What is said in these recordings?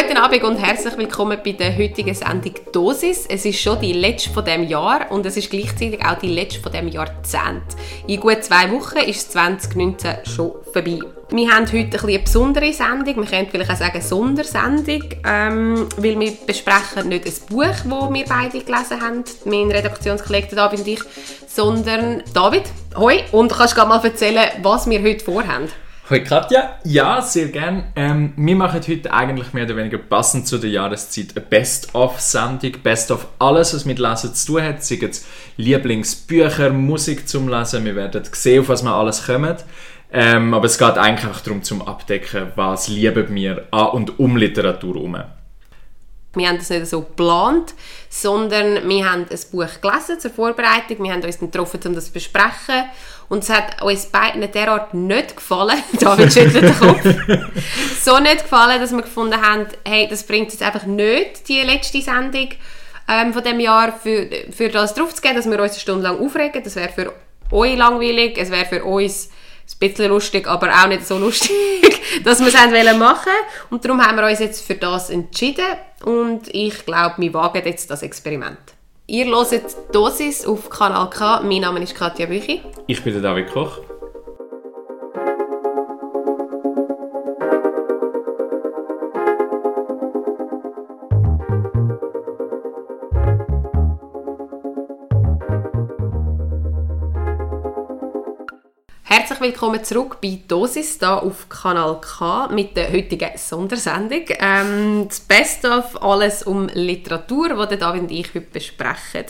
Guten Abend und herzlich willkommen bei der heutigen Sendung Dosis. Es ist schon die letzte von dem Jahr und es ist gleichzeitig auch die letzte von dem Jahrzehnt. In gut zwei Wochen ist 2019 schon vorbei. Wir haben heute ein eine besondere Sendung, wir können vielleicht auch sagen Sondersendung, ähm, weil wir besprechen nicht ein Buch, das wir beide gelesen haben, mein Redaktionskollege David und ich, sondern David, hoi, und kannst du mal erzählen, was wir heute vorhaben? Hallo Katja, ja, sehr gern. Ähm, wir machen heute eigentlich mehr oder weniger passend zu der Jahreszeit eine Best-of-Sendung. Best-of alles, was mit Lesen zu tun hat. Sei es Lieblingsbücher, Musik zum Lesen. Wir werden sehen, auf was wir alles kommen. Ähm, aber es geht eigentlich einfach darum, zum Abdecken, was lieben wir an und um Literatur herum. Wir haben das nicht so geplant, sondern wir haben ein Buch gelesen zur Vorbereitung. Wir haben uns dann getroffen, um das zu besprechen. Und es hat uns beiden derart nicht gefallen, David schüttelt den Kopf, so nicht gefallen, dass wir gefunden haben, hey, das bringt jetzt einfach nicht, die letzte Sendung ähm, von dem Jahr, für, für das drauf zu gehen, dass wir uns eine Stunde lang aufregen. Das wäre für euch langweilig, es wäre für uns ein bisschen lustig, aber auch nicht so lustig, dass wir es machen wollen. Und darum haben wir uns jetzt für das entschieden und ich glaube, wir wagen jetzt das Experiment. Ihr hört Dosis auf Kanal K. Mein Name ist Katja Büchi. Ich bin der David Koch. Herzlich willkommen zurück bei Dosis hier auf Kanal K mit der heutigen Sondersendung. Ähm, das Beste auf alles um Literatur, die David und ich heute besprechen.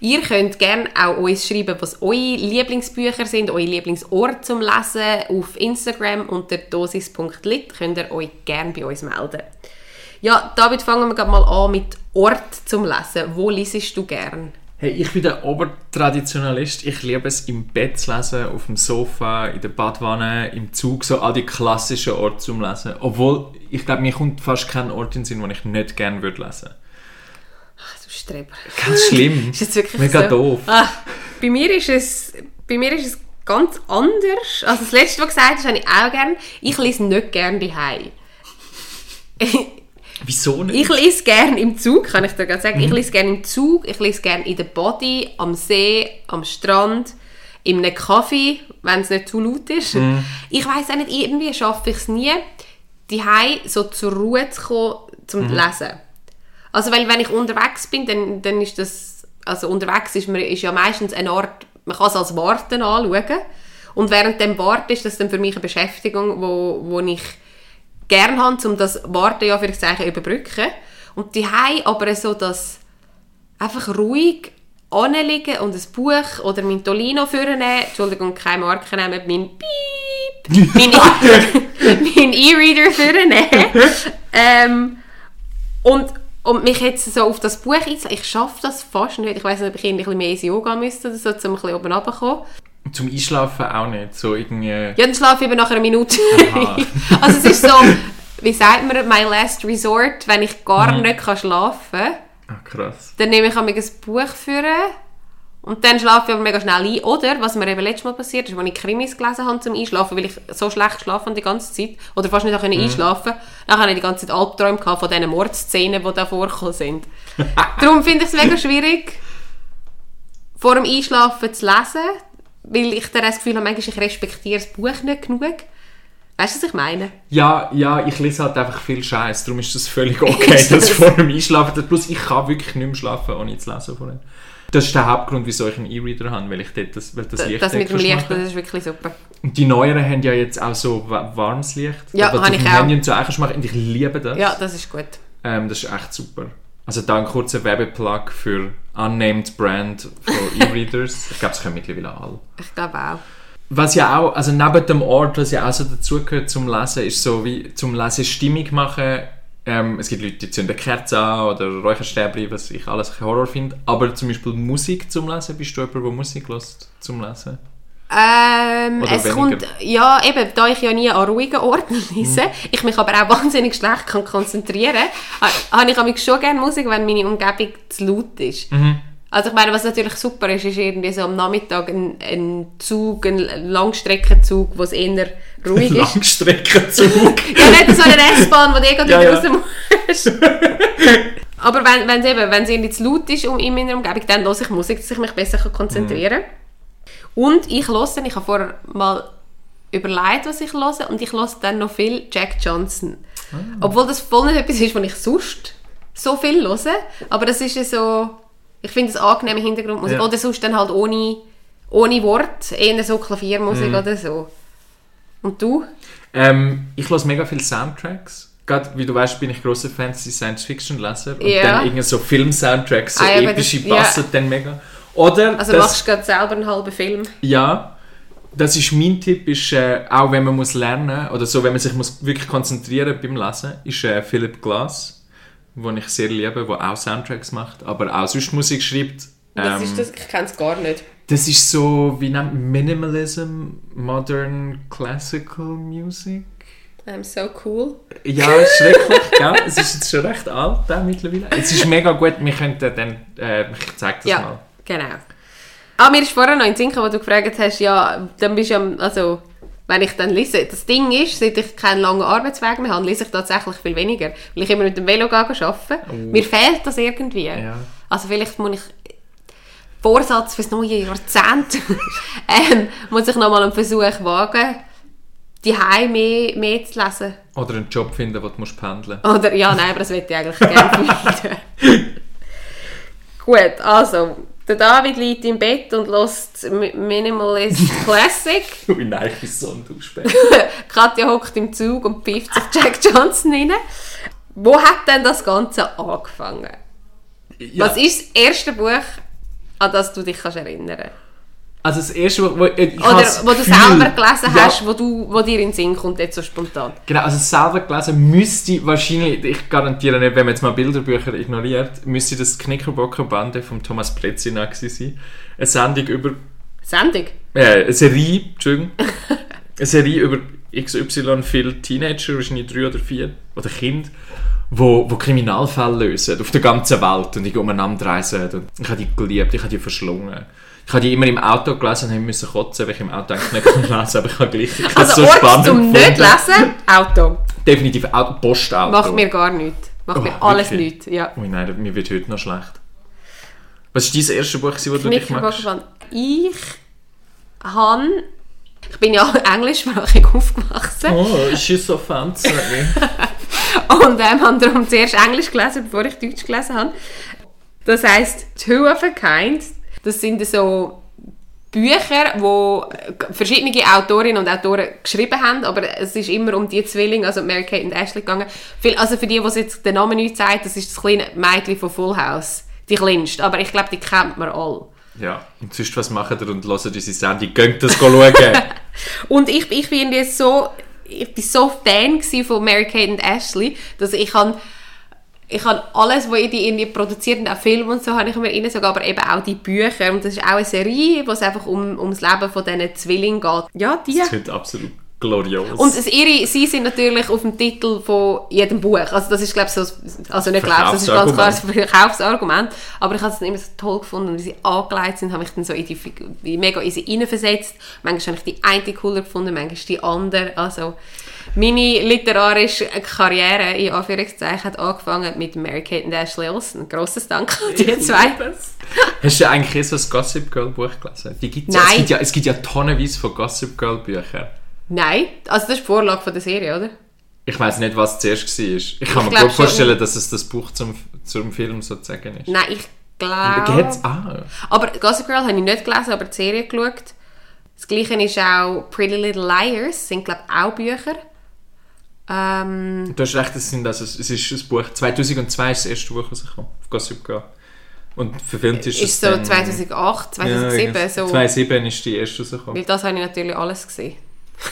Ihr könnt gerne auch uns schreiben, was eure Lieblingsbücher sind, eure Lieblingsorte zum Lesen. Auf Instagram unter dosis.lit könnt ihr euch gerne bei uns melden. Ja, David, fangen wir mal an mit Ort zum Lesen. Wo liest du gerne? Hey, ich bin der Obertraditionalist. Ich liebe es, im Bett zu lesen, auf dem Sofa, in der Badwanne, im Zug, so all die klassischen Orte zum Lesen. Obwohl, ich glaube, mir kommt fast kein Ort in den Sinn, wo ich nicht gerne würde lesen. Ach, du Streber. Ganz schlimm. ist jetzt wirklich Mega so? doof. Ah, bei mir ist es, bei mir ist es ganz anders. Also das Letzte, was du gesagt hast, habe ich auch gerne. Ich lese nicht gerne daheim. Wieso nicht? Ich lese gerne im Zug, kann ich dir gerade sagen. Ich lese gerne im Zug, ich lese gerne in der Body, am See, am Strand, in einem Kaffee, wenn es nicht zu laut ist. Ich weiß auch nicht, irgendwie schaffe ich es nie, die so zur Ruhe zu kommen, zum Lesen. Also weil wenn ich unterwegs bin, dann, dann ist das, also unterwegs ist, man, ist ja meistens ein Ort, man kann es als Warten anschauen. Und während dem Warten ist das dann für mich eine Beschäftigung, wo, wo ich gerne habe, um das Warten ja für Zeichen überbrücken. Und die aber so das einfach ruhig anliegen und ein Buch oder mein Tolino vornehmen, Entschuldigung, keine Marke nehmen, mein Piep, mein mein E-Reader vornehmen ähm, und, und mich jetzt so auf das Buch einzulassen. Ich schaffe das fast nicht. Ich weiß nicht, ob ich ein bisschen mehr ins Yoga müsste oder so, um ein bisschen oben runterzukommen. Zum Einschlafen auch nicht. So irgendwie... Ja, dann schlafe ich eben nach einer Minute. Also es ist so, wie sagt man, my last resort, wenn ich gar Mhm. nicht kann schlafen kann, Ah, krass. dann nehme ich ein Buch für und dann schlafe ich aber mega schnell ein. Oder, was mir eben letztes Mal passiert ist, als ich Krimis gelesen habe zum Einschlafen, weil ich so schlecht schlafen die ganze Zeit, oder fast nicht auch Mhm. einschlafen dann habe ich die ganze Zeit Albträume gehabt von diesen Mordszenen, die da vorgekommen sind. Darum finde ich es mega schwierig, vor dem Einschlafen zu lesen, weil ich dann das Gefühl habe, manchmal ich respektiere das Buch nicht genug. Weißt du, was ich meine? Ja, ja, ich lese halt einfach viel Scheiß, darum ist das völlig okay, dass ich vor dem Einschlafen... Plus ich kann wirklich nicht mehr schlafen, ohne zu lesen vorher. Das ist der Hauptgrund, wieso ich einen E-Reader habe, weil ich dort das, weil das Licht Das mit dem Licht, das ist wirklich super. Und die neueren haben ja jetzt auch so wa- warmes Licht. Ja, habe ich auch. Handy und so machen. Und ich liebe das. Ja, das ist gut. Ähm, das ist echt super. Also da ein kurzer Werbeplug für Unnamed Brand von E-Readers. ich glaube, es können mittlerweile alle. Ich glaube auch. Was ja auch, also neben dem Ort, was ja auch so dazugehört zum Lesen, ist so wie zum Lesen Stimmung machen. Ähm, es gibt Leute, die zünden Kerzen an oder Räucherstäbchen, was ich alles Horror finde. Aber zum Beispiel Musik zum Lesen, bist du jemand, der Musik lässt zum Lesen? Ähm, Oder es weniger? kommt, ja, eben, da ich ja nie an ruhigen Orten lese, Mhm. ich mich aber auch wahnsinnig schlecht kann konzentrieren kann, habe ich manchmal schon gerne Musik, wenn meine Umgebung zu laut ist. Mhm. Also ich meine, was natürlich super ist, ist irgendwie so am Nachmittag ein, ein Zug, ein Langstreckenzug, wo es eher ruhig ist. Langstreckenzug. ja, nicht so eine S-Bahn, wo du irgendwie Ja, ja. raus musst. Aber wenn es eben, wenn es irgendwie zu laut ist um, in meiner Umgebung, dann höre ich Musik, dass ich mich besser konzentrieren kann. Und ich höre, ich habe vorher mal überlegt, was ich höre, und ich höre dann noch viel Jack Johnson. Obwohl das voll nicht etwas ist, was ich sonst so viel höre, aber das ist ja so, ich finde es angenehme Hintergrundmusik. Ja. Oder sonst dann halt ohne, ohne Wort, eher so Klaviermusik Mhm. oder so. Und du? Ähm, ich höre mega viele Soundtracks. Gerade, wie du weißt, bin ich großer Fantasy-Science-Fiction-Leser. Und Ja. dann irgendwie so Film-Soundtracks, so Ah, ja, epische das- passen dann mega. Oder, Also das, machst du gerade selber einen halben Film? ja, das ist mein Tipp, ist, äh, auch wenn man muss lernen oder so, wenn man sich muss wirklich konzentrieren beim Lesen, ist äh, Philip Glass, den ich sehr liebe, der auch Soundtracks macht, aber auch sonst Musik schreibt. Ähm, ist das? Ich kenne es gar nicht. Das ist so, wie nennt man Minimalism, Modern Classical Music? I'm so cool. Ja, schrecklich, gell? Es ist jetzt schon recht alt auch mittlerweile. Es ist mega gut, wir könnten dann, äh, ich zeig das Ja, mal. Genau. Ah, mir ist vorher noch in Sinn gekommen, wo du gefragt hast, ja, dann bist du ja, also, wenn ich dann lese, das Ding ist, seit ich keinen langen Arbeitsweg mehr habe, lese ich tatsächlich viel weniger, weil ich immer mit dem Velo gehe arbeiten. Mir fehlt das irgendwie. Ja. Also vielleicht muss ich Vorsatz fürs neue Jahrzehnt, ähm, muss ich nochmal einen Versuch wagen, die mehr, mehr zu lesen. Oder einen Job finden, wo du musst pendeln Oder, ja, nein, aber das würde ich eigentlich gerne finden. Gut, also, der David liegt im Bett und lässt Minimalist Classic. Ui, nein, ich bin so ein. Katja hockt im Zug und pfeift sich Jack Johnson rein. Wo hat denn das Ganze angefangen? Ja, Was ist das erste Buch, an das du dich kannst erinnern also das erste, wo, wo ich Oder wo du selber gelesen Ja, hast, wo, du, wo dir in den Sinn kommt, jetzt so spontan? Genau, also selber gelesen müsste wahrscheinlich, ich garantiere nicht, wenn man jetzt mal Bilderbücher ignoriert, müsste das Knickerbockerbande von Thomas gewesen sein. Eine Sendung über Sendung? äh, eine Serie, Entschuldigung, eine Serie über XY viele Teenager, wahrscheinlich drei oder vier, oder Kinder, wo, wo Kriminalfälle lösen auf der ganzen Welt und die umeinander reisen. Und ich habe die geliebt, ich habe die verschlungen. Ich habe die immer im Auto gelesen und müssen kotzen, weil ich im Auto eigentlich nicht lesen aber ich habe gleich ich Also so Ort spannend zum nicht gefunden. lesen, Auto. Definitiv Auto, Postauto. Macht mir gar nichts. Macht Oh, mir alles wirklich? nichts. Ja. Ui nein, mir wird heute noch schlecht. Was war dein erstes Buch, das du dich magst? Ich habe... Ich bin ja englischsprachig aufgewachsen Oh, she's so fancy. und ähm, habe darum zuerst Englisch gelesen, bevor ich Deutsch gelesen habe. Das heisst Two of a Kind. Das sind so Bücher, wo verschiedene Autorinnen und Autoren geschrieben haben, aber es ist immer um die Zwillinge, also Mary Kate und Ashley gegangen. Also für die, die jetzt den Namen nicht sagt, das ist das kleine Mädchen von Full House. Die kleinste, aber ich glaube, die kennt man alle. ja, und sonst was machen ihr und hören unsere Sendung? Geht das schauen? Und ich, ich bin so, ich bin so Fan von Mary Kate und Ashley, dass ich kann ich habe alles, was die irgendwie produziert auch Filme und so, habe ich immer reingesogen, aber eben auch die Bücher. Und das ist auch eine Serie, wo es einfach um, um das Leben von diesen Zwillingen geht. Ja, die. Das wird absolut glorios. Und es, ihre, sie sind natürlich auf dem Titel von jedem Buch. Also das ist, glaube ich, so, also nicht glaube das ist ganz klar das Verkaufsargument. Aber ich habe es immer so toll gefunden, wie sie angelegt sind, habe ich dann so in die, mega in sie reinversetzt. Manchmal habe ich die eine cooler gefunden, manchmal die andere. Also meine literarische Karriere, in Anführungszeichen, hat angefangen mit Mary Kate und Ashley Olsen. Grosses Dank an die zwei. Hast du eigentlich so ein Gossip Girl Buch gelesen? Die gibt's Ja, Nein. es, gibt ja, es gibt ja tonnenweise von Gossip Girl Büchern. Nein, also das ist die Vorlage von der Serie, oder? Ich weiß nicht, was zuerst war. Ich kann mir glaub gut vorstellen, dass es das Buch zum, zum Film sozusagen ist. Nein, ich glaube... Geht's? Ah. Aber Gossip Girl habe ich nicht gelesen, aber die Serie geschaut. Das gleiche ist auch Pretty Little Liars, sind glaube ich auch Bücher. Ähm, Du hast recht, es, sind also, es ist ein Buch. 2002 ist das erste Buch, was ich auf Gossip Girl. Und verfilmt ist, es ist so dann- 2008, 2007, Ja, so. 2007 ist die erste rausgekommen. Weil das habe ich natürlich alles gesehen.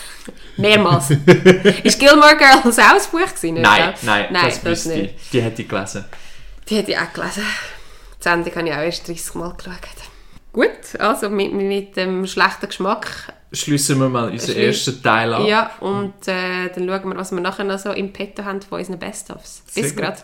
Mehrmals. ist Gilmore Girls auch ein Buch gewesen? nicht, Nein, gell? nein, nein das, wüsste ich. Die hätte ich gelesen. Die hätte ich auch gelesen. Die Sendung habe ich auch erst 30 Mal geschaut. Gut, also mit, mit dem schlechten Geschmack schließen wir mal unseren ersten Teil ab. Ja, und äh, dann schauen wir, was wir nachher noch so im Petto haben von unseren Best-ofs. Bis gerade.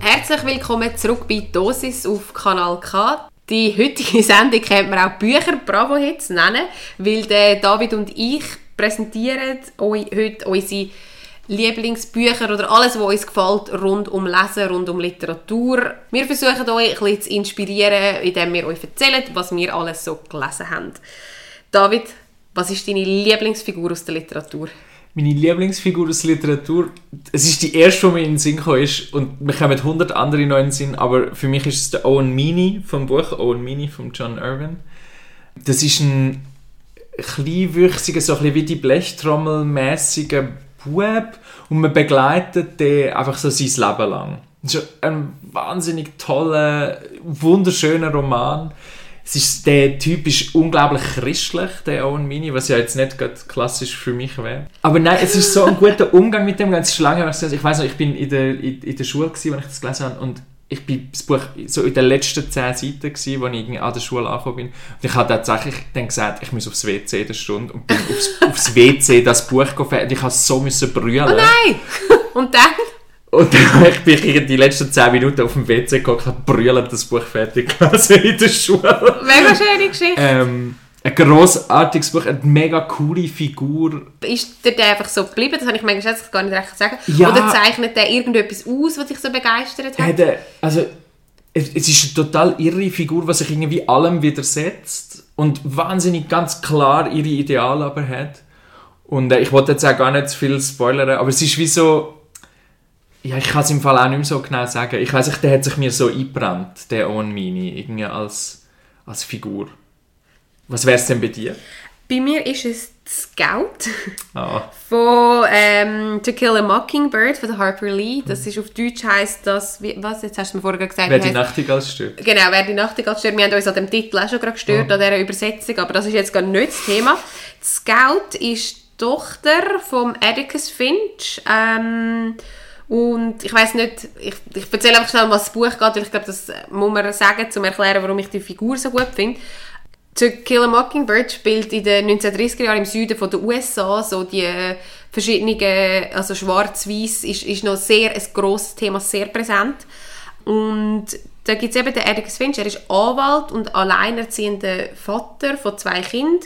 Herzlich willkommen zurück bei Dosis auf Kanal K. Die heutige Sendung könnte man auch Bücher Bravo Hits nennen, weil der David und ich präsentieren euch heute unsere Lieblingsbücher oder alles, was uns gefällt, rund um Lesen, rund um Literatur. Wir versuchen euch ein bisschen zu inspirieren, indem wir euch erzählen, was wir alles so gelesen haben. David, was ist deine Lieblingsfigur aus der Literatur? Meine Lieblingsfigur aus Literatur, es ist die erste, die mir in den Sinn gekommen ist und wir kommen 100 andere in den Sinn, aber für mich ist es der Owen Meany vom Buch Owen Meany von John Irwin. Das ist ein kleinwüchsiger, so ein bisschen wie die Blechtrommel-mäßiger Bub und man begleitet den einfach so sein Leben lang. Das ist ein wahnsinnig toller, wunderschöner Roman. Es ist, der Typ ist unglaublich christlich, der Owen Mini, was ja jetzt nicht klassisch für mich wäre. Aber nein, es ist so ein guter Umgang mit dem. Es ist lange her, ich weiß noch, ich bin in der, in, in der Schule, als ich das gelesen habe und ich bin das Buch so in den letzten zehn Seiten gewesen, als ich an der Schule angekommen bin. Und ich habe tatsächlich dann gesagt, ich muss aufs WC in der Stunde und bin aufs, aufs WC das Buch gefällt und ich musste so müssen brüllen. Oh nein! Und dann? Und dann ich bin ich die letzten 10 Minuten auf dem WC gekommen und brüllend das Buch fertig also in der Schule. Mega schöne Geschichte. Ähm, ein grossartiges Buch, eine mega coole Figur. Ist der einfach so geblieben? Das habe ich manchmal jetzt gar nicht recht sagen. Ja. Oder zeichnet der irgendetwas aus, was dich so begeistert hat? Hat also, es ist eine total irre Figur, die sich irgendwie allem widersetzt und wahnsinnig ganz klar ihre Ideale aber hat. Und äh, ich wollte jetzt auch gar nicht zu viel spoilern, aber es ist wie so... Ja, ich kann es im Fall auch nicht mehr so genau sagen. Ich weiß nicht, der hat sich mir so eingebrannt, der Owen Mini, irgendwie als, als Figur. Was wäre es denn bei dir? Bei mir ist es Scout Ah. von ähm, To Kill a Mockingbird von Harper Lee. Das ist auf Deutsch heißt das, wie, was, jetzt hast du mir vorher gesagt. Wer die heisst- Nachtigall stört. Genau, wer die Nachtigall stört. Wir haben uns an dem Titel auch schon gerade gestört, an dieser Übersetzung, aber das ist jetzt gar nicht das Thema. Die Scout ist die Tochter vom Atticus Finch. Ähm, und ich weiß nicht, ich, ich erzähle einfach schnell, was das Buch geht, weil ich glaube, das muss man sagen, um zu erklären, warum ich die Figur so gut finde. To Kill a Mockingbird spielt in den 1930er Jahren im Süden den USA so die verschiedenen, also schwarz-weiß ist, ist noch sehr ein grosses Thema, sehr präsent. Und da gibt es eben den Atticus Finch, er ist Anwalt und alleinerziehender Vater von zwei Kindern,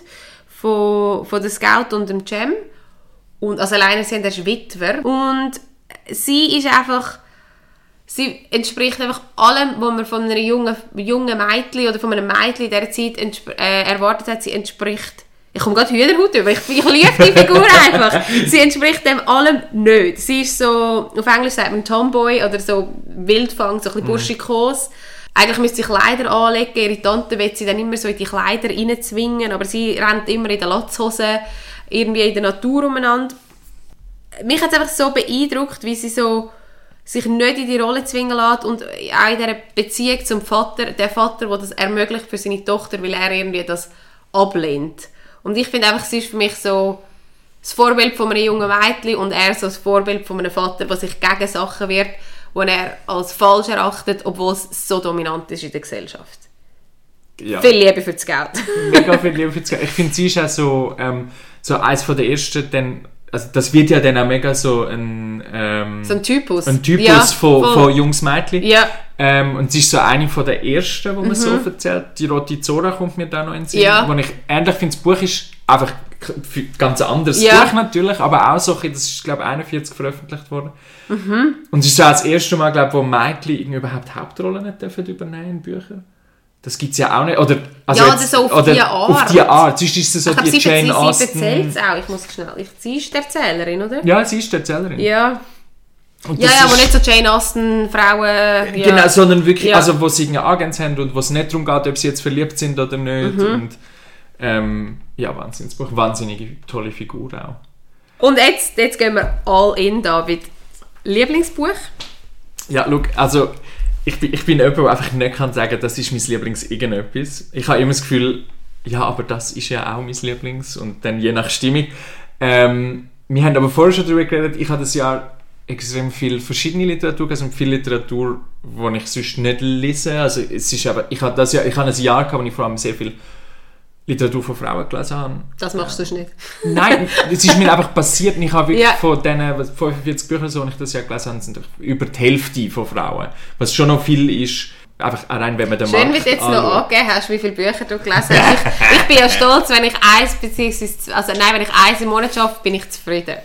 von, von der Scout und dem Cem. Und als alleinerziehender ist Witwer. Und sie ist einfach sie entspricht einfach allem, was man von einer jungen, jungen Mädchen oder von einem Mädchen in dieser Zeit äh, erwartet hat. Sie entspricht... Ich komme gerade Hühnerhaut über, ich, ich liebe die Figur einfach. Sie entspricht dem allem nicht. Sie ist so, auf Englisch sagt man Tomboy oder so Wildfang, so ein bisschen burschikos. Eigentlich müsste sie Kleider anlegen, ihre Tante will sie dann immer so in die Kleider reinzwingen, aber sie rennt immer in der Latzhose irgendwie in der Natur umeinander mich hat es einfach so beeindruckt, wie sie so sich nicht in die Rolle zwingen lässt und auch in dieser Beziehung zum Vater, der Vater, der das ermöglicht für seine Tochter, weil er irgendwie das ablehnt. Und ich finde einfach, sie ist für mich so das Vorbild von einem jungen Mädchen und er so das Vorbild von einem Vater, der sich gegen Sachen wehrt, die er als falsch erachtet, obwohl es so dominant ist in der Gesellschaft. Ja. Viel Liebe für das Geld. mega viel Liebe für das Geld. Ich finde, sie ist auch so, ähm, so eins von der ersten, dann, also das wird ja dann auch mega so ein, ähm, So ein Typus. ein Typus Ja, von, voll. von Jungs Mädchen. Ja, Ähm, und sie ist so eine von der ersten, wo man so erzählt. Die Rote Zora kommt mir da noch in den Sinn. Mhm. Ja. Wo ich ähnlich finde, das Buch ist einfach für- ganz anderes Ja. Buch natürlich, aber auch so, ein das ist glaube ich 41 veröffentlicht worden. Mhm. Und es ist so das erste Mal, glaube ich, wo Mädchen überhaupt Hauptrollen nicht dürfen übernehmen in Büchern. Das gibt es ja auch nicht. Oder, also Ja, jetzt- so auf oder die Auf Art. die Art. Sonst ist es so ich die sie, Jane sie, sie Austen. erzählt es auch. Ich muss schnell. Ich, sie ist die Erzählerin, oder? Ja, sie ist die Erzählerin. Ja. Ja, ja, aber ist- nicht so Jane Austen, Frauen. Ja. Genau, sondern wirklich, Ja. also wo sie irgendwie Agents haben und wo es nicht darum geht, ob sie jetzt verliebt sind oder nicht. Mhm. Und ähm, ja, Wahnsinnsbuch. Wahnsinnige tolle Figur auch. Und jetzt, jetzt gehen wir all in, David. Lieblingsbuch? Ja, look, also ich bin, ich bin jemand, der einfach nicht kann sagen, das ist mein Lieblings-Irgendetwas. Ich habe immer das Gefühl, ja, aber das ist ja auch mein Lieblings und dann je nach Stimmung. Ähm, wir haben aber vorher schon darüber geredet, ich habe das Jahr extrem viel verschiedene Literatur gelesen und viel Literatur, die ich sonst nicht lese. Also es ist aber, ich habe das Jahr, ich habe ein Jahr gehabt, wo ich vor allem sehr viel Literatur von Frauen gelesen habe. Das machst du nicht. Nein, es ist mir einfach passiert. Ich habe wirklich Ja. von diesen was- 45 Büchern, so, die ich das Jahr gelesen habe, sind über die Hälfte von Frauen. Was schon noch viel ist, einfach rein, wenn man den Schön, wie du jetzt noch anschaut. angegeben hast, wie viele Bücher du gelesen hast. Ich, ich bin ja stolz, wenn ich eins beziehungsweise also nein, wenn ich eins im Monat schaffe, bin ich zufrieden.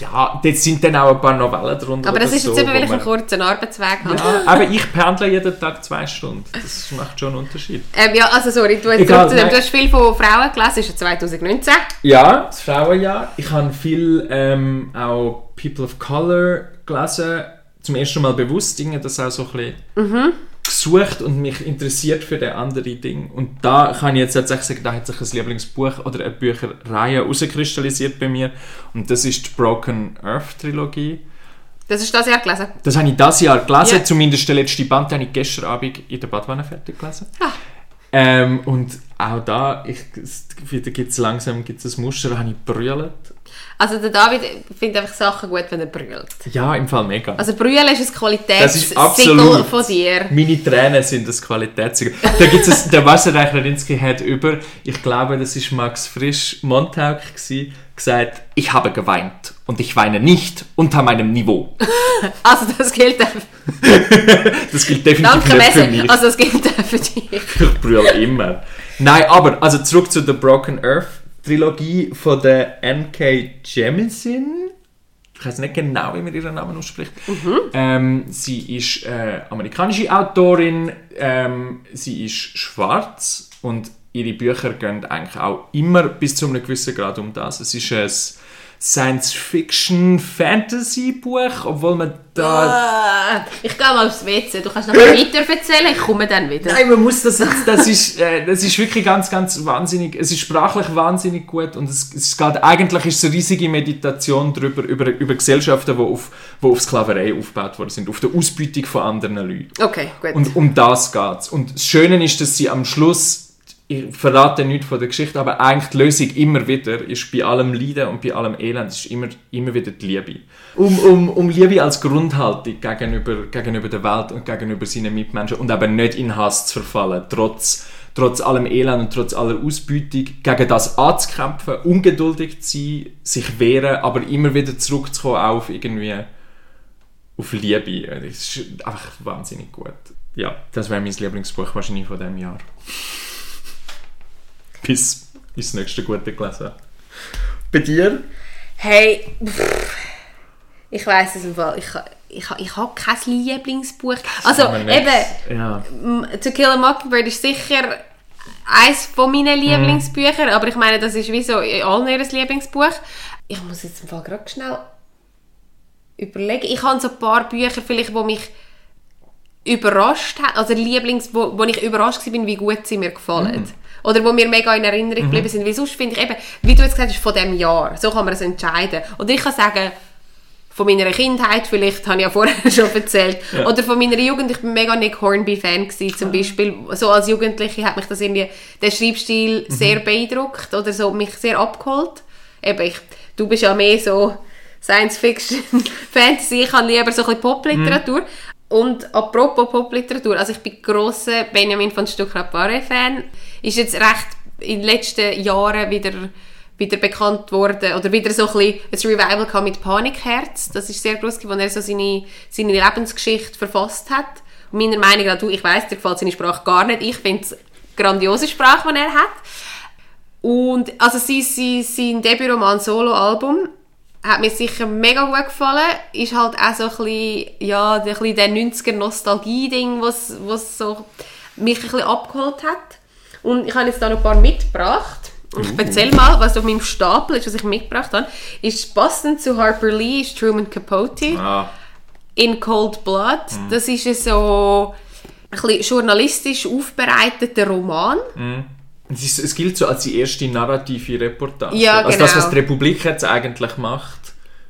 Ja, dort sind dann auch ein paar Novellen drunter. Aber das ist jetzt so, eben, weil ich einen kurzen Arbeitsweg habe. Ja, aber ich pendle jeden Tag zwei Stunden. Das macht schon einen Unterschied. Ähm, ja, also sorry, du, Egal, zurück zu dem, nein. du hast viel von Frauen gelesen, ist ja 2019. Ja, das Frauenjahr. Ich habe viel ähm, auch People of Color gelesen. Zum ersten Mal bewusst Dinge, das auch so ein bisschen Mhm. Gesucht und mich interessiert für den andere Ding. Und da kann ich jetzt tatsächlich sagen, da hat sich ein Lieblingsbuch oder eine Bücherreihe herauskristallisiert bei mir. Und das ist die Broken Earth Trilogie. Das ist das Jahr gelesen. Das habe ich dieses Jahr gelesen, Ja. zumindest der letzte Band, den habe ich gestern Abend in der Badwanne fertig gelesen. Ah. Ähm, und auch da, ich, es- wieder gibt es langsam gibt's ein Muster, habe ich brüllt. Also der David findet einfach Sachen gut, wenn er brüllt. Ja, im Fall mega. Also brüllen ist ein Das ist Qualitätssiegel absolut. von dir. Meine Tränen sind das Qualitätssiegel. Da gibt es der Wasserreicher Rinsky hat über, ich glaube, das ist Max Frisch Montauk gsi, gesagt, ich habe geweint und ich weine nicht unter meinem Niveau. Also das gilt. Das gilt definitiv Danke, nicht für Messi. mich. Also das gilt für dich. Ich brülle immer. Nein, aber, also zurück zu der Broken Earth Trilogie von der N.K. Jemisin. Ich weiß nicht genau, wie man ihren Namen ausspricht. Ähm, sie ist äh, amerikanische Autorin. Ähm, sie ist schwarz und ihre Bücher gehen eigentlich auch immer bis zu einem gewissen Grad um das. Es ist ein Science-Fiction-Fantasy-Buch, obwohl man da Ah, ich gehe mal aufs WC. Du kannst noch weiter erzählen, ich komme dann wieder. Nein, man muss das jetzt, das ist, äh, das ist wirklich ganz, ganz wahnsinnig, es ist sprachlich wahnsinnig gut und es, es geht, eigentlich ist es eine riesige Meditation darüber, über, über Gesellschaften, die auf, wo auf Sklaverei aufgebaut worden sind, auf der Ausbeutung von anderen Leuten. Okay, gut. Und um das geht's. Und das Schöne ist, dass sie am Schluss, ich verrate nichts von der Geschichte, aber eigentlich die Lösung immer wieder ist bei allem Leiden und bei allem Elend ist immer, immer wieder die Liebe. Um, um, um Liebe als Grundhaltung gegenüber, gegenüber der Welt und gegenüber seinen Mitmenschen und aber nicht in Hass zu verfallen, trotz, trotz allem Elend und trotz aller Ausbeutung, gegen das anzukämpfen, ungeduldig zu sein, sich wehren, aber immer wieder zurückzukommen auf irgendwie auf Liebe. Das ist einfach wahnsinnig gut. Ja, das wäre mein Lieblingsbuch wahrscheinlich von diesem Jahr. Bis ins nächste Gute gelesen. Bei dir? Hey, pff, ich weiß es im Fall. Ich, ich, ich habe kein Lieblingsbuch. Also, eben, Ja. To Kill a Mockingbird ist sicher eines von meinen Lieblingsbüchern, aber ich meine, das ist wie so allen ihr Lieblingsbuch. Ich muss jetzt im Fall gerade schnell überlegen. Ich habe so ein paar Bücher, vielleicht, die mich überrascht haben, also Lieblings, wo, wo ich überrascht war, wie gut sie mir gefallen. Oder wo mir mega in Erinnerung geblieben sind. Weil sonst finde ich eben, wie du jetzt gesagt hast, von dem Jahr. So kann man es entscheiden. Oder ich kann sagen, von meiner Kindheit, vielleicht habe ich ja vorher schon erzählt, oder von meiner Jugend, ich bin mega Nick Hornby-Fan gewesen, zum Beispiel, so als Jugendliche hat mich das irgendwie, der Schreibstil sehr beeindruckt oder so, mich sehr abgeholt. Eben, ich, du bist ja mehr so Science-Fiction, Fantasy, ich habe lieber so ein bisschen Popliteratur. Und apropos Popliteratur, also ich bin grosser Benjamin von Stuckrad-Barre-Fan, ist jetzt recht in den letzten Jahren wieder wieder bekannt worden oder wieder so ein bisschen ein Revival kam mit Panikherz. Das ist sehr groß geworden, wo er so seine, seine Lebensgeschichte verfasst hat. Und meiner Meinung nach, du, ich weiss, dir gefällt seine Sprache gar nicht. Ich finde es eine grandiose Sprache, die er hat. Und also sein, sein, sein Debütroman Solo-Album hat mir sicher mega gut gefallen. Ist halt auch so ein bisschen, ja, ein bisschen der 90er-Nostalgie-Ding, was, was so mich ein bisschen abgeholt hat. Und ich habe jetzt da noch ein paar mitgebracht. Und ich erzähle mal, was auf meinem Stapel ist, was ich mitgebracht habe. Ist passend zu Harper Lee, ist Truman Capote. Ah, In Cold Blood. Das ist ein so ein bisschen journalistisch aufbereiteter Roman. Es, ist, es gilt so als die erste narrative Reportage. Ja, Also das, genau. was die Republik jetzt eigentlich macht.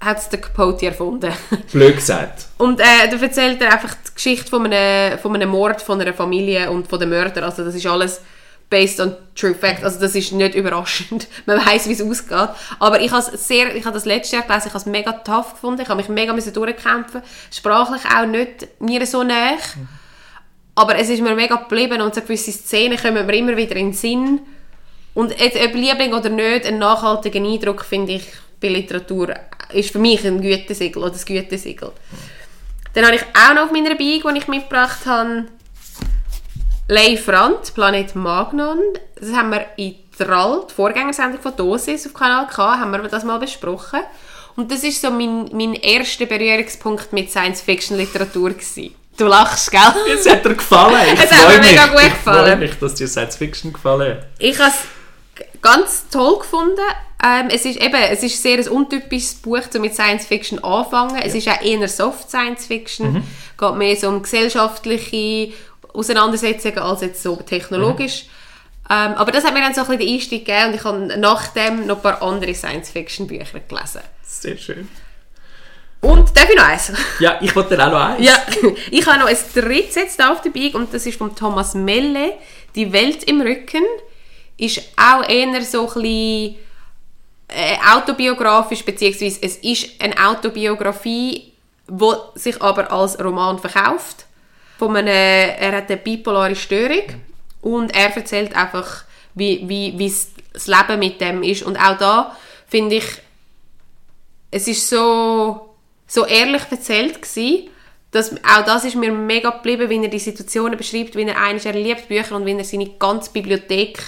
Hat es der Capote erfunden. Blöd gesagt. Und äh, da erzählt er einfach die Geschichte von einem, von einem Mord von einer Familie und von den Mördern. Also das ist alles based on true fact. Also das ist nicht überraschend. Man weiß, wie es ausgeht. Aber ich habe sehr, ich habe das letzte Jahr gelesen, ich habe es mega tough gefunden. Ich habe mich mega müssen durchkämpfen. Sprachlich auch nicht mir so nah. Aber es ist mir mega geblieben und so gewisse Szenen kommen mir immer wieder in den Sinn, Und jetzt, ob Liebling oder nicht, einen nachhaltigen Eindruck finde ich bei Literatur ist für mich ein Gütesiegel oder das Gütesiegel. Dann habe ich auch noch auf meiner Bike, die ich mitgebracht habe, Leif Rand, Planet Magnon. Das haben wir in Trall, die Vorgängersendung von Dosis auf Kanal K, haben wir das mal besprochen. Und das ist so mein, mein erster Berührungspunkt mit Science-Fiction-Literatur gewesen. Du lachst, gell? Es hat dir gefallen. Ich Es hat mir mich. mega gut Ich freue gefallen. mich, dass dir Science Fiction gefallen hat. Ich habe es ganz toll gefunden. Ähm, es ist eben, es ist sehr ein untypisches Buch, um mit Science Fiction anfangen. Es ist auch eher Soft Science Fiction. Mhm. Geht mehr so um gesellschaftliche Auseinandersetzungen als jetzt so technologisch. Ähm, aber das hat mir dann so ein bisschen den Einstieg gegeben und ich habe nachdem noch ein paar andere Science Fiction Bücher gelesen. Sehr schön. Und darf ich noch eins? Ja, ich wollte auch noch eins. Ja, ich habe noch ein drittes jetzt auf der Bike und das ist von Thomas Melle, «Die Welt im Rücken». Ist auch eher so ein bisschen äh, autobiografisch, beziehungsweise es ist eine Autobiografie, die sich aber als Roman verkauft. Von einem, er hat eine bipolare Störung und er erzählt einfach, wie, wie, wie das Leben mit dem ist. Und auch da finde ich, es ist so, so ehrlich erzählt gewesen, dass auch das ist mir mega geblieben, wie er die Situationen beschreibt, wie er eines er liebt Bücher und wie er seine ganze Bibliothek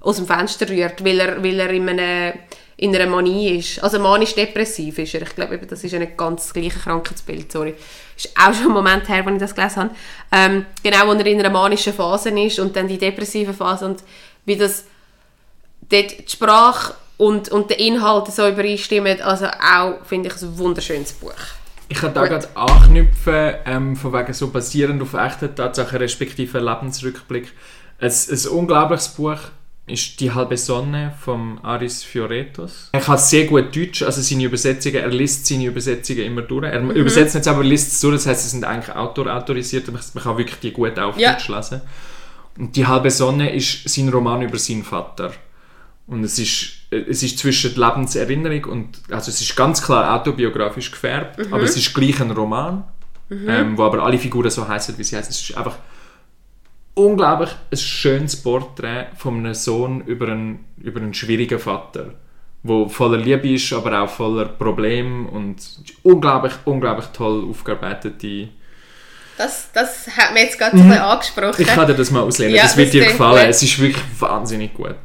aus dem Fenster rührt, weil er, weil er in, einer, in einer Manie ist. Also manisch-depressiv ist er. Ich glaube, das ist nicht ganz das gleiche Krankheitsbild, sorry. Ist auch schon ein Moment her, als ich das gelesen habe. Ähm, genau, wo er in einer manischen Phase ist und dann die depressive Phase und wie das dort die Sprache und, und der Inhalt so übereinstimmen. Also auch, finde ich, ein wunderschönes Buch. Ich kann da gerade anknüpfen, ähm, von wegen so basierend auf echten Tatsachen respektive Lebensrückblick. Ein, ein unglaubliches Buch ist «Die halbe Sonne» von Aris Fioretos. Er kann sehr gut Deutsch, also seine Übersetzungen, er liest seine Übersetzungen immer durch. Er übersetzt nicht selber, er liest es durch, das heißt, sie sind eigentlich autorautorisiert, aber man kann wirklich die gut auf Ja. Deutsch lesen. Und «Die halbe Sonne» ist sein Roman über seinen Vater. Und es ist, es ist zwischen der Lebenserinnerung und, also es ist ganz klar autobiografisch gefärbt, aber es ist gleich ein Roman, ähm, wo aber alle Figuren so heißen, wie sie heißen. Es ist einfach unglaublich ein schönes Porträt von einem Sohn über einen, über einen schwierigen Vater, wo voller Liebe ist, aber auch voller Probleme und unglaublich, unglaublich toll aufgearbeitete. Das, das hat mir jetzt gerade bisschen angesprochen. Ich kann dir das mal auslehnen, Ja, das wird das dir gefallen. gut. Es ist wirklich wahnsinnig gut.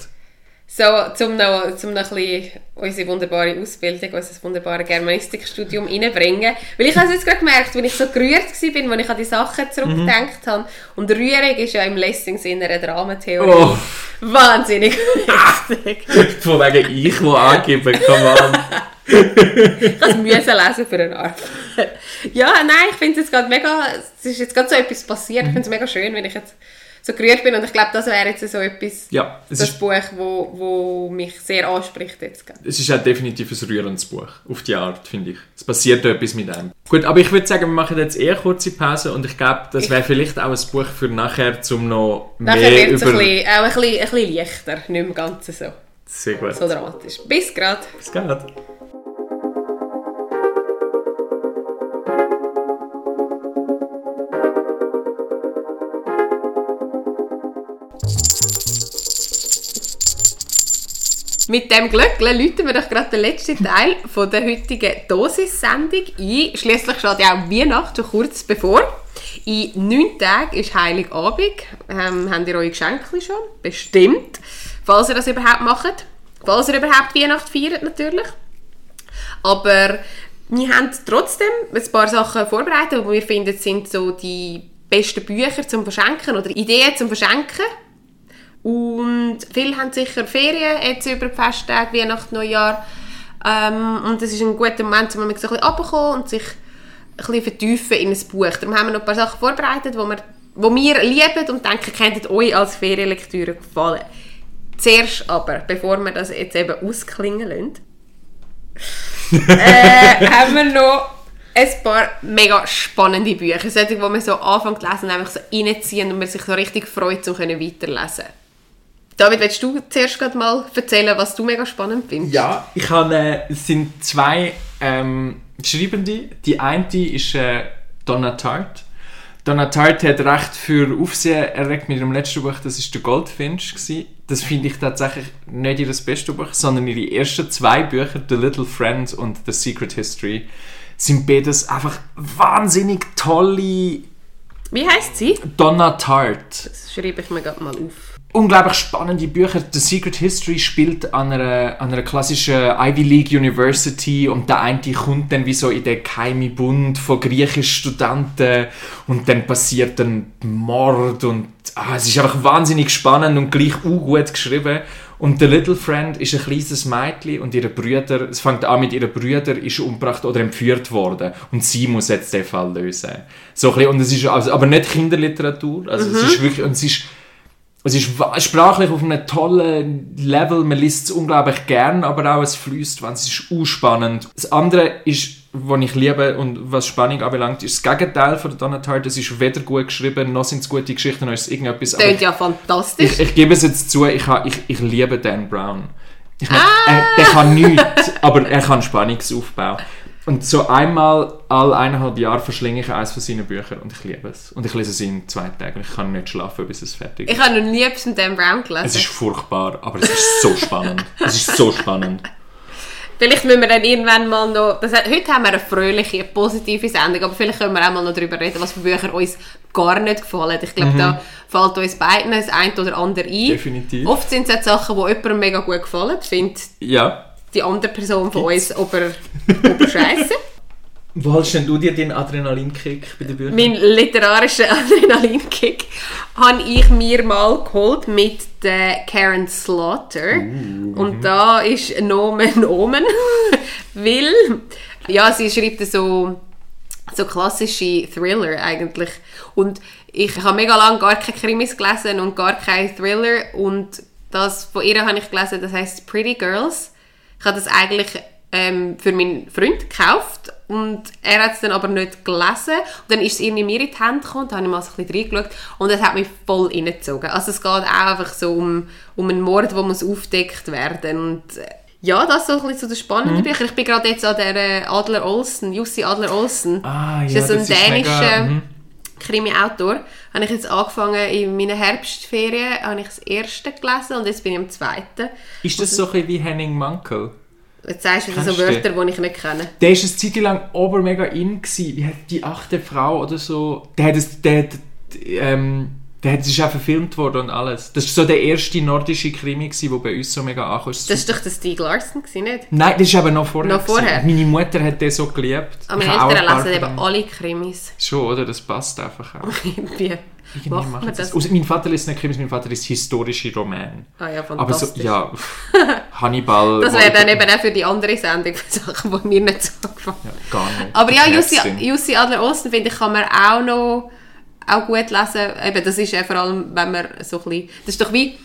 So, zum noch, zum noch ein bisschen unsere wunderbare Ausbildung, unser wunderbares Germanistikstudium reinbringen. Weil ich habe es jetzt gerade gemerkt, wenn ich so gerührt war, als ich an die Sachen zurückgedacht habe. Und Rührung ist ja im Lessing-Sinne eine Dramatheorie. Oh. Wahnsinnig wichtig. Von wegen ich, wo angebe, come on. Ich habe es müssen lesen für eine Arbeit. Ja, nein, ich finde es jetzt gerade mega, es ist jetzt gerade so etwas passiert. Ich finde es mega schön, wenn ich jetzt so gerührt bin. Und ich glaube, das wäre jetzt so etwas, Ja, es das ist, Buch, wo, wo mich sehr anspricht jetzt gerade. es ist auch definitiv ein rührendes Buch. Auf die Art, finde ich. Es passiert etwas mit einem. Gut, aber ich würde sagen, wir machen jetzt eher kurze Pause und ich glaube, das wäre vielleicht auch ein Buch für nachher, um noch mehr Nachher wird es über... auch ein bisschen, ein bisschen leichter, nicht mehr ganz so, Sehr gut. so dramatisch. Bis gerade. Bis gleich. Mit dem Glück läuten wir doch gerade den letzten Teil von der heutigen Dosis-Sendung ein. Schliesslich steht ja auch Weihnachten schon kurz bevor. In neun Tagen ist Heiligabend. Ähm, habt ihr eure Geschenke schon? Bestimmt. Falls ihr das überhaupt macht. Falls ihr überhaupt Weihnachten feiert, natürlich. Aber wir haben trotzdem ein paar Sachen vorbereitet, die wir finden, sind so die besten Bücher zum Verschenken oder Ideen zum Verschenken. Und viele haben sicher Ferien jetzt über die Festtage, Weihnachten, Neujahr. Ähm, und das ist ein guter Moment, um ein bisschen runterzukommen und sich ein bisschen vertiefen in ein Buch. Darum haben wir noch ein paar Sachen vorbereitet, die wir, wo wir lieben und denken, könnten euch als Ferienlektüre gefallen. Zuerst aber, bevor wir das jetzt eben ausklingen lassen, äh, haben wir noch ein paar mega spannende Bücher. Solche, die man so anfängt zu lesen und einfach so reinziehen und man sich so richtig freut, um weiterlesen David, willst du zuerst gerade mal erzählen, was du mega spannend findest? Ja, ich habe, äh, es sind zwei ähm, Schreibende. Die eine ist äh, Donna Tartt. Donna Tartt hat recht für Aufsehen erregt mit ihrem letzten Buch, das ist der Goldfinch. Gewesen. das finde ich tatsächlich nicht ihr bestes Buch, sondern ihre ersten zwei Bücher, The Little Friend und The Secret History, sind beides einfach wahnsinnig tolle. Wie heißt sie? Donna Tart. Das schreibe ich mir gerade mal auf unglaublich spannende Bücher. The Secret History spielt an einer, an einer klassischen Ivy League University und der eine kommt dann wie so in den geheimen Bund von griechischen Studenten und dann passiert ein Mord und ah, es ist einfach wahnsinnig spannend und gleich auch gut geschrieben. Und The Little Friend ist ein kleines Mädchen und ihre Brüder, es fängt an mit ihren Brüdern, ist umgebracht oder entführt worden und sie muss jetzt den Fall lösen. So ein bisschen, und es ist also, aber nicht Kinderliteratur, also mhm. es ist wirklich, und es ist es ist sprachlich auf einem tollen Level, man liest es unglaublich gern, aber auch es fließt, wenn es ist spannend. Das andere ist, was ich liebe und was Spannung anbelangt, ist das Gegenteil von der Donut Es ist weder gut geschrieben, noch sind es gute Geschichten, noch ist es irgendetwas. Klingt ja fantastisch. Ich, ich, gebe es jetzt zu, ich, ich, ich liebe Dan Brown. Ich meine, ah! er, der kann nichts, aber er kann Spannungsaufbau. Und so einmal alle eineinhalb Jahre verschlinge ich eines von seinen Büchern und ich liebe es. Und ich lese es in zwei Tagen. Ich kann nicht schlafen, bis es fertig ist. Ich habe noch nie etwas mit Dan Brown gelesen. Es ist furchtbar, aber es ist so spannend. Es ist so spannend. Vielleicht müssen wir dann irgendwann mal noch... Das, heute haben wir eine fröhliche, positive Sendung, aber vielleicht können wir auch mal noch darüber reden, was für Bücher uns gar nicht gefallen. Ich glaube, mhm. da fällt uns beiden das eine oder andere ein. Definitiv. Oft sind es Sachen, die jemandem mega gut gefallen. Find, ja die andere Person von Gibt's? uns ob er, ob er scheiße. Wo holst denn du dir den Adrenalinkick bei den Büchern? Mein literarischer Adrenalinkick habe ich mir mal geholt mit der Karen Slaughter. Uh, Und mhm. da ist Nomen Omen, weil ja, sie schreibt so, so klassische Thriller eigentlich. Und ich habe mega lange gar keine Krimis gelesen und gar keine Thriller. Und das von ihr habe ich gelesen, das heißt Pretty Girls. Ich habe das eigentlich ähm, für meinen Freund gekauft und er hat es dann aber nicht gelesen. Und dann ist es irgendwie mir in die Hände gekommen, da habe ich mal so ein bisschen reingeschaut und es hat mich voll reingezogen. Also es geht auch einfach so um, um einen Mord, der muss aufgedeckt werden und äh, ja, das ist so ein bisschen so das spannende mhm. Bücher. Ich bin gerade jetzt an der äh, Adler Olsen, Jussi Adler Olsen. Ah, ja, das ist so ein dänischer mhm. Krimi-Autor. Habe ich jetzt angefangen in meiner Herbstferien, habe ich das erste gelesen und jetzt bin ich am zweiten. Ist das so ein wie Henning Mankel? Jetzt sagst du so Wörter, die ich nicht kenne. Der war eine Zeit lang ober mega in. Gewesen. Wie hat die achte Frau oder so... Der hat... Es, der, ähm, der ist auch verfilmt worden und alles. Das war so der erste nordische Krimi, der bei uns so mega ankam. Das war doch der Stieg Larsen, nicht? Nein, das ist aber noch vorher. Noch vorher? Meine Mutter hat den so geliebt. Aber meine Eltern lesen eben alle Krimis. Schon, oder? Das passt einfach auch. Wie? Macht man das? das? Also, mein Vater liest nicht Krimis, mein Vater liest historische Romane. Ah ja, fantastisch. Aber so, ja, Hannibal... das wäre dann eben auch für die andere Sendung Sachen, die mir nicht so gefallen. Ja, gar nicht. Aber ja, Jussi, Jussi Adler-Osten, finde ich, kann man auch noch auch gut lesen. Eben, das ist ja vor allem, wenn man so ein bisschen... Das ist doch wie,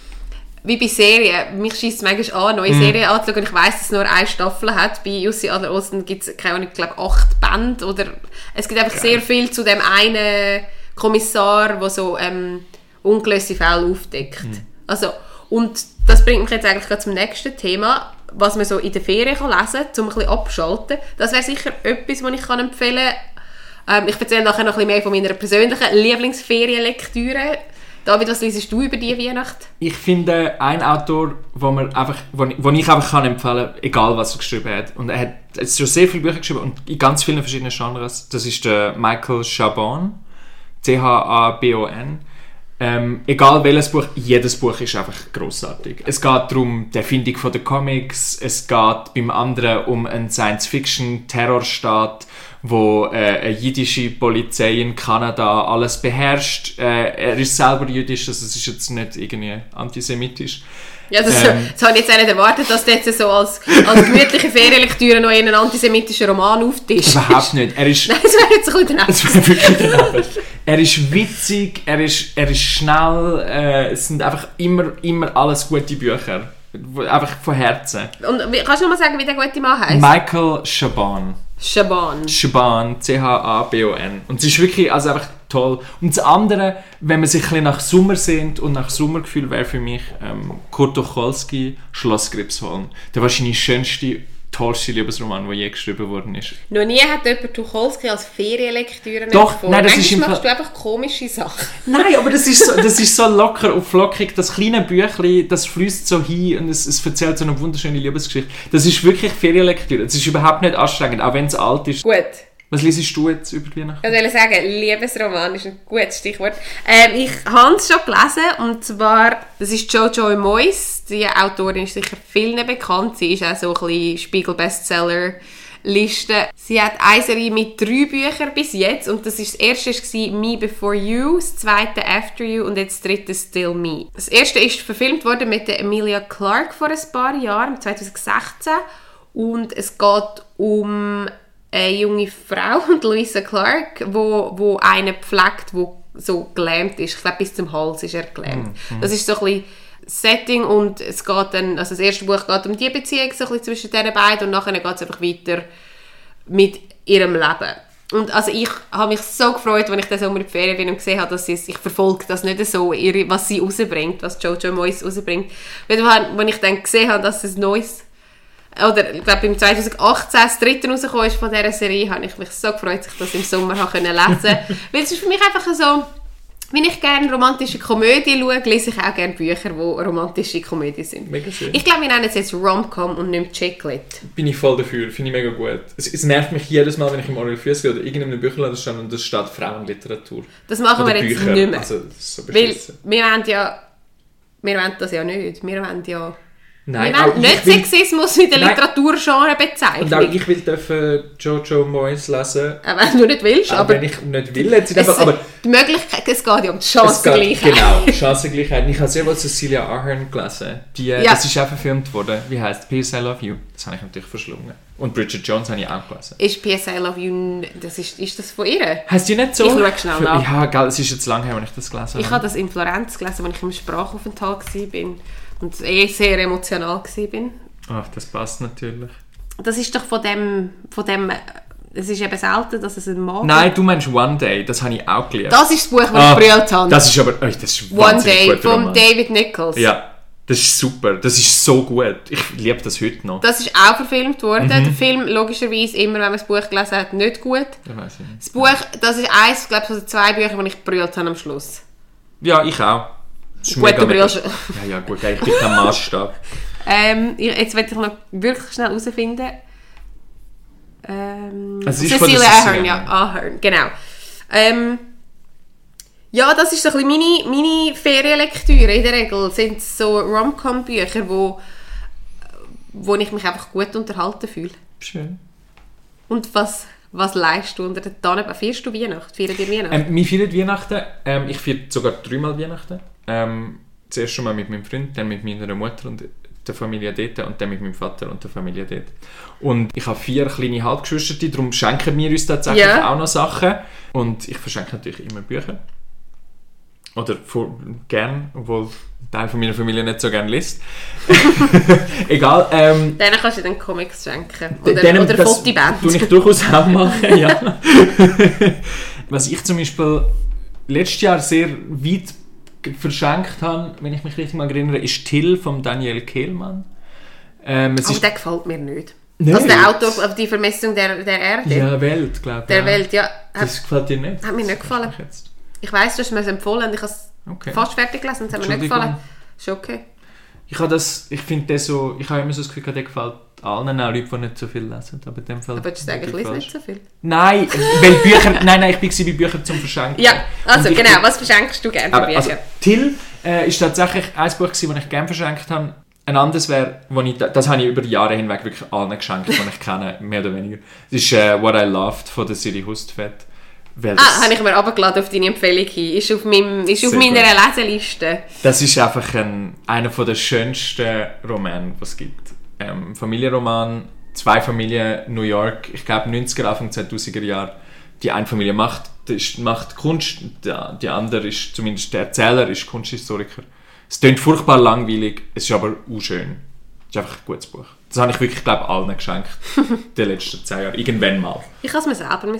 wie bei Serien. Mich schießt es manchmal an, neue mm. Serien anzuschauen. Ich weiss, dass es nur eine Staffel hat. Bei Jussi Adler-Osten gibt es, keine Ahnung, ich glaube, acht Bände. Oder es gibt einfach Geil. sehr viel zu dem einen Kommissar, der so ähm, ungelöste Fälle aufdeckt. Mm. Also, und das bringt mich jetzt eigentlich zum nächsten Thema was man so in der Ferien kann lesen kann, um ein bisschen abschalten. Das wäre sicher etwas, was ich kann empfehlen kann ähm, ich erzähle nachher noch ein bisschen mehr von meiner persönlichen Lieblingsferienlektüre. David, was liest du über die Weihnacht? Ich finde, ein Autor, wo, man einfach, wo, wo ich einfach kann empfehlen egal was er geschrieben hat, und er hat schon sehr viele Bücher geschrieben und in ganz vielen verschiedenen Genres, das ist der Michael Chabon, C-H-A-B-O-N. Ähm, egal welches Buch, jedes Buch ist einfach großartig. Es geht darum, die Erfindung der Comics, es geht beim anderen um einen Science-Fiction-Terrorstaat, wo äh, eine jüdische Polizei in Kanada alles beherrscht. Äh, er ist selber jüdisch, also es ist jetzt nicht irgendwie antisemitisch. Ja, das, ähm, das habe ich jetzt auch nicht erwartet, dass du jetzt so als, als gemütliche Ferienlektüre noch einen antisemitischen Roman auftischst. Überhaupt nicht. Er ist, Nein, das wäre jetzt ein bisschen. Das wäre wirklich daneben. er ist witzig, er ist, er ist schnell, äh, es sind einfach immer, immer alles gute Bücher. Einfach von Herzen. Und kannst du noch mal sagen, wie der gute Mann heißt? Michael Chabon. Chabon. Chabon, C-H-A-B-O-N. Und es ist wirklich also einfach toll. Und das andere, wenn man sich ein nach Sommer sehnt und nach Sommergefühl, wäre für mich ähm, Kurt Tucholsky, Schloss Gripsholm. Der wahrscheinlich schönste, tollste Liebesroman, der je geschrieben worden ist. Noch nie hat jemand Tucholsky als Ferienlektüre Doch, empfohlen. nein, das ist Manchmal im machst Fall- du einfach komische Sachen. Nein, aber das ist so, das ist so locker und flockig. Das kleine Büchlein, das fließt so hin und es, es erzählt so eine wunderschöne Liebesgeschichte. Das ist wirklich Ferienlektüre. Es ist überhaupt nicht anstrengend, auch wenn es alt ist. Gut. Was liest du jetzt über die Weihnachten? Ich wollte sagen, Liebesroman ist ein gutes Stichwort. Ähm, ich habe es schon gelesen, und zwar, das ist Jojo Moyes. Die Autorin ist sicher vielen bekannt. Sie ist auch so ein bisschen Spiegel-Bestseller-Liste. Sie hat eine Serie mit drei Büchern bis jetzt. Und das ist das erste war Me Before You, das zweite After You und jetzt das dritte Still Me. Das erste ist verfilmt worden mit der Emilia Clarke vor ein paar Jahren, 2016. Und es geht um eine junge Frau, Louisa Clark, wo, wo einen pflegt, wo so gelähmt ist. Ich glaube, bis zum Hals ist er gelähmt. Das ist so ein bisschen Setting und es geht dann, also das erste Buch geht um die Beziehung so ein bisschen zwischen diesen beiden und nachher geht es einfach weiter mit ihrem Leben. Und also ich habe mich so gefreut, als ich den Sommer in die Ferien bin und gesehen habe, dass sie es, ich verfolge das nicht so, ihre, was sie rausbringt, was Jojo Moyes rausbringt. Weil wenn ich dann gesehen habe, dass es neues oder ich glaube im 2018 das dritte rausgekommen ist von dieser Serie, habe ich mich so gefreut, dass ich das im Sommer habe können lesen Weil es ist für mich einfach so, wenn ich gerne romantische Komödie schaue, lese ich auch gerne Bücher, die romantische Komödie sind. Mega schön. Ich glaube, wir nennen es jetzt Rom-Com und nicht Chicklit. Bin ich voll dafür, finde ich mega gut. Es, es nervt mich jedes Mal, wenn ich im Oriel Füss gehe oder irgendeinem Bücherladen stehe und da steht Frauenliteratur. Das machen Oder wir jetzt Bücher. nicht mehr. Also, das ist so Weil wir wollen ja, wir wollen das ja nicht. Wir wollen ja, Nein, wir wollen ich nicht will- Sexismus in der. Literaturgenre Und auch bezeichnen. ich will dürfen Jojo Moyes lesen. Auch wenn du nicht willst, Auch aber, wenn ich nicht will, jetzt es, einfach, aber die Möglichkeit, es geht ja um die Chancengleichheit. genau, Chancengleichheit. Ich habe sehr wohl Cecilia Ahern gelesen. Die, Ja. Das ist auch verfilmt worden. Wie heißt P.S. I Love You? Das habe ich natürlich verschlungen. Und Bridget Jones habe ich auch gelesen. Ist PS I Love You, das ist, ist das von ihr? Heißt die nicht so? Ich schaue schnell Für- nach. Ja, gell, es ist jetzt lange her, als ich das gelesen Ich habe das in Florenz gelesen, als ich im Sprachaufenthalt war und eh sehr emotional war. Ach, das passt natürlich. Das ist doch von dem, von dem, äh, es ist eben selten, dass es ein Mann Nein, du meinst One Day, das habe ich auch gelesen. Das ist das Buch, das Ah, ich gebrüllt habe. Das ist aber, oh, das ist One Day von. David Nichols. Ja, das ist super. Das ist so gut. Ich liebe das heute noch. Das ist auch verfilmt worden. Mhm. Der Film, logischerweise, immer wenn man das Buch gelesen hat, nicht gut. Das weiß ich nicht. Das Buch, das ist eins, glaube ich, von den zwei Büchern, die ich gebrüllt habe am Schluss. Ja, ich auch. Das ist Gut, brüllst. Ja, ja, gut, ich bin kein Maßstab. Ähm, ich- jetzt will ich noch wirklich schnell herausfinden. Ähm, Also Cecilia Ahern, ja, Ahern, genau. Ähm, ja, das ist so ein bisschen meine, meine Ferienlektüre. In der Regel sind es so Rom-Com-Bücher, wo, wo ich mich einfach gut unterhalten fühle. Schön. Und was, was leistest du unter den Tannen? Feierst du Weihnachten? Feiert ihr Weihnachten? Ähm, wir feiern Weihnachten. Ähm, ich feiere sogar dreimal Weihnachten. Ähm, zuerst schon mal mit meinem Freund, dann mit meiner Mutter und der Familie dort und dann mit meinem Vater und der Familie dort. Und ich habe vier kleine Halbgeschwister, darum schenken wir uns tatsächlich Ja. auch noch Sachen. Und ich verschenke natürlich immer Bücher. Oder vor, gern, obwohl ein Teil von meiner Familie nicht so gerne liest. Egal. Ähm, Denen kannst du dann Comics schenken. Oder, denen- oder das Fotoband. tue ich durchaus auch machen, ja. Was ich zum Beispiel letztes Jahr sehr weit verschenkt habe, wenn ich mich richtig mal erinnere, ist Till von Daniel Kehlmann. Ähm, es Aber ist der gefällt mir nicht. Nicht? Also der Autor auf die Vermessung der, der Erde. ja, Welt, glaube ich. Der ja. Welt, ja. Das gefällt dir nicht? hat mir nicht gefallen. ich weiss, du hast mir es empfohlen und ich habe es Okay. fast fertig gelesen und es hat mir nicht gefallen. Ist okay. Ich habe das, ich finde das so, ich habe immer so das Gefühl, der gefällt allen, auch Leuten, die nicht so viel lesen. Aber in dem Fall. Aber du sagen, ich lese nicht so viel? Nein, weil Bücher, nein, nein, ich war bei Büchern zum Verschenken. Ja, also genau. Was verschenkst du gerne Aber, also, Till äh, ist tatsächlich ein Buch, das ich gerne verschenkt habe. Ein anderes wäre, ich, das habe ich über die Jahre hinweg wirklich allen geschenkt, die ich kenne, mehr oder weniger. Das ist äh, What I Loved von der Siri Hustvedt. Ah, habe ich mir runtergeladen auf deine Empfehlung hin. Ist auf, meinem, ist auf meiner gut. Leseliste. das ist einfach ein, einer der schönsten Romane, die es gibt. Ähm, Familienroman, zwei Familien, New York, ich glaube 90er, Anfang 2000er Jahre. Die eine Familie macht, ist, macht Kunst, die andere ist, zumindest der Erzähler, ist Kunsthistoriker. Es klingt furchtbar langweilig, es ist aber auch schön. Es ist einfach ein gutes Buch. Das habe ich wirklich, glaube allen geschenkt. die letzten zehn Jahre. Irgendwann mal. Ich habe es mir selber kaufen.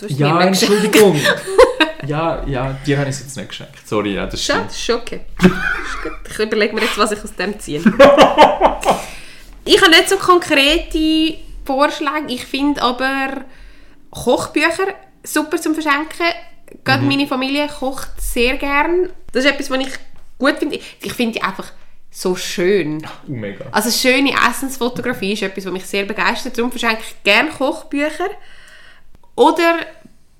Du hast Ja, mir. Entschuldigung. ja, ja, dir habe ich es jetzt nicht geschenkt. Sorry, ja, das Schade, stimmt. ist okay. Ist gut. Ich überlege mir jetzt, was ich aus dem ziehe. Ich habe nicht so konkrete Vorschläge. Ich finde aber Kochbücher super zum Verschenken. Gerade meine Familie kocht sehr gern. Das ist etwas, was ich gut finde. Ich finde die einfach so schön. Oh, mega. Also schöne Essensfotografie ist etwas, was mich sehr begeistert. Darum verschenke ich gerne Kochbücher. Oder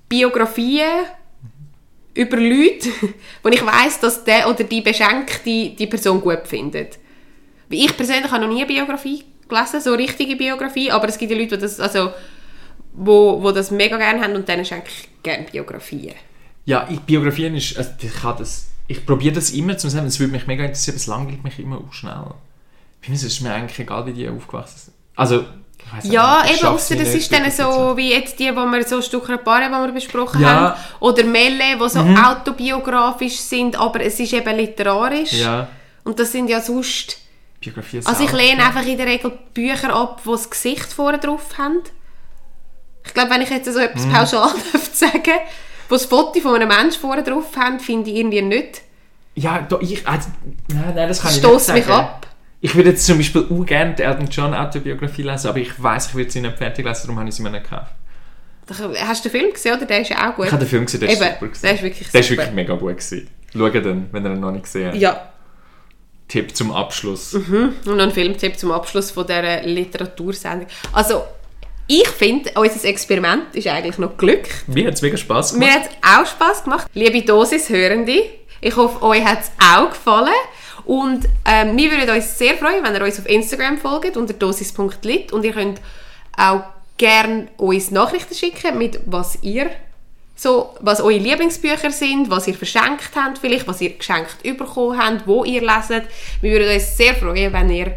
Biografien über Leute, wo ich weiß, dass der oder die Beschenkte die Person gut findet. Ich persönlich habe noch nie eine Biografie gelesen, so richtige Biografie, aber es gibt ja Leute, die das, also, wo, wo das mega gerne haben und denen schenke ich gerne Biografien. Ja, ich, Biografien ist, also ich kann das, ich probiere das immer zu sagen, es würde mich mega interessieren, es langweilt mich immer auch schnell. Bei mir ist es mir eigentlich egal, wie die aufgewachsen sind. Also, Ja, nicht, ich eben, nicht, das ist dann so wie jetzt die, die wir so Stücke Paare, die wir besprochen Ja. Mhm. haben. Oder Melle, die so autobiografisch sind, aber es ist eben literarisch. Ja, Und das sind ja sonst... Biografie Also ich lehne einfach in der Regel Bücher ab, die das Gesicht vorne drauf haben. Ich glaube, wenn ich jetzt so etwas Mhm. pauschal sagen wo das Foto von einem Menschen vorne drauf haben, finde ich irgendwie nicht. Ja, da, ich, also, nein, nein, das kann ich nicht sagen. mich ab. Ich würde jetzt zum Beispiel auch gerne die Elton John Autobiografie lesen, aber ich weiß, ich würde sie nicht fertig lesen, darum habe ich sie mir nicht gekauft. Hast du den Film gesehen, oder? Der ist ja auch gut. Ich habe den Film gesehen, der ist Eben, super. gewesen. der ist wirklich Der ist super. wirklich mega gut gewesen. Schaut den, wenn ihr ihn noch nicht gesehen habt. Ja. Tipp zum Abschluss. Und noch ein Filmtipp zum Abschluss von dieser Literatursendung. Also, ich finde, unser Experiment ist eigentlich noch Glück. Mir hat es mega Spass gemacht. Mir hat es auch Spass gemacht. Liebe Dosis-Hörende, ich hoffe, euch hat es auch gefallen. Und ähm, wir würden uns sehr freuen, wenn ihr uns auf Instagram folgt, unter dosis.lit. Und ihr könnt auch gerne uns Nachrichten schicken, mit was ihr so, was eure Lieblingsbücher sind, was ihr verschenkt habt, vielleicht, was ihr geschenkt bekommen habt, wo ihr leset. Wir würden uns sehr freuen, wenn ihr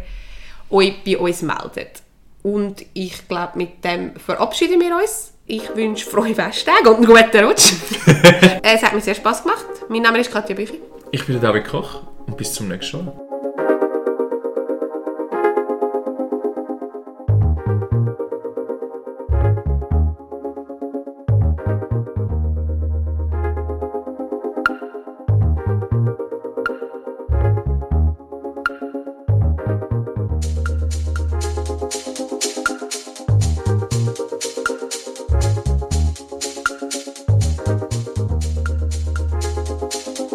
euch bei uns meldet. Und ich glaube, mit dem verabschieden wir uns. Ich wünsche frohe Festtage und einen guten Rutsch. es hat mir sehr Spass gemacht. Mein Name ist Katja Büchi. Ich bin David Koch und bis zum nächsten Mal.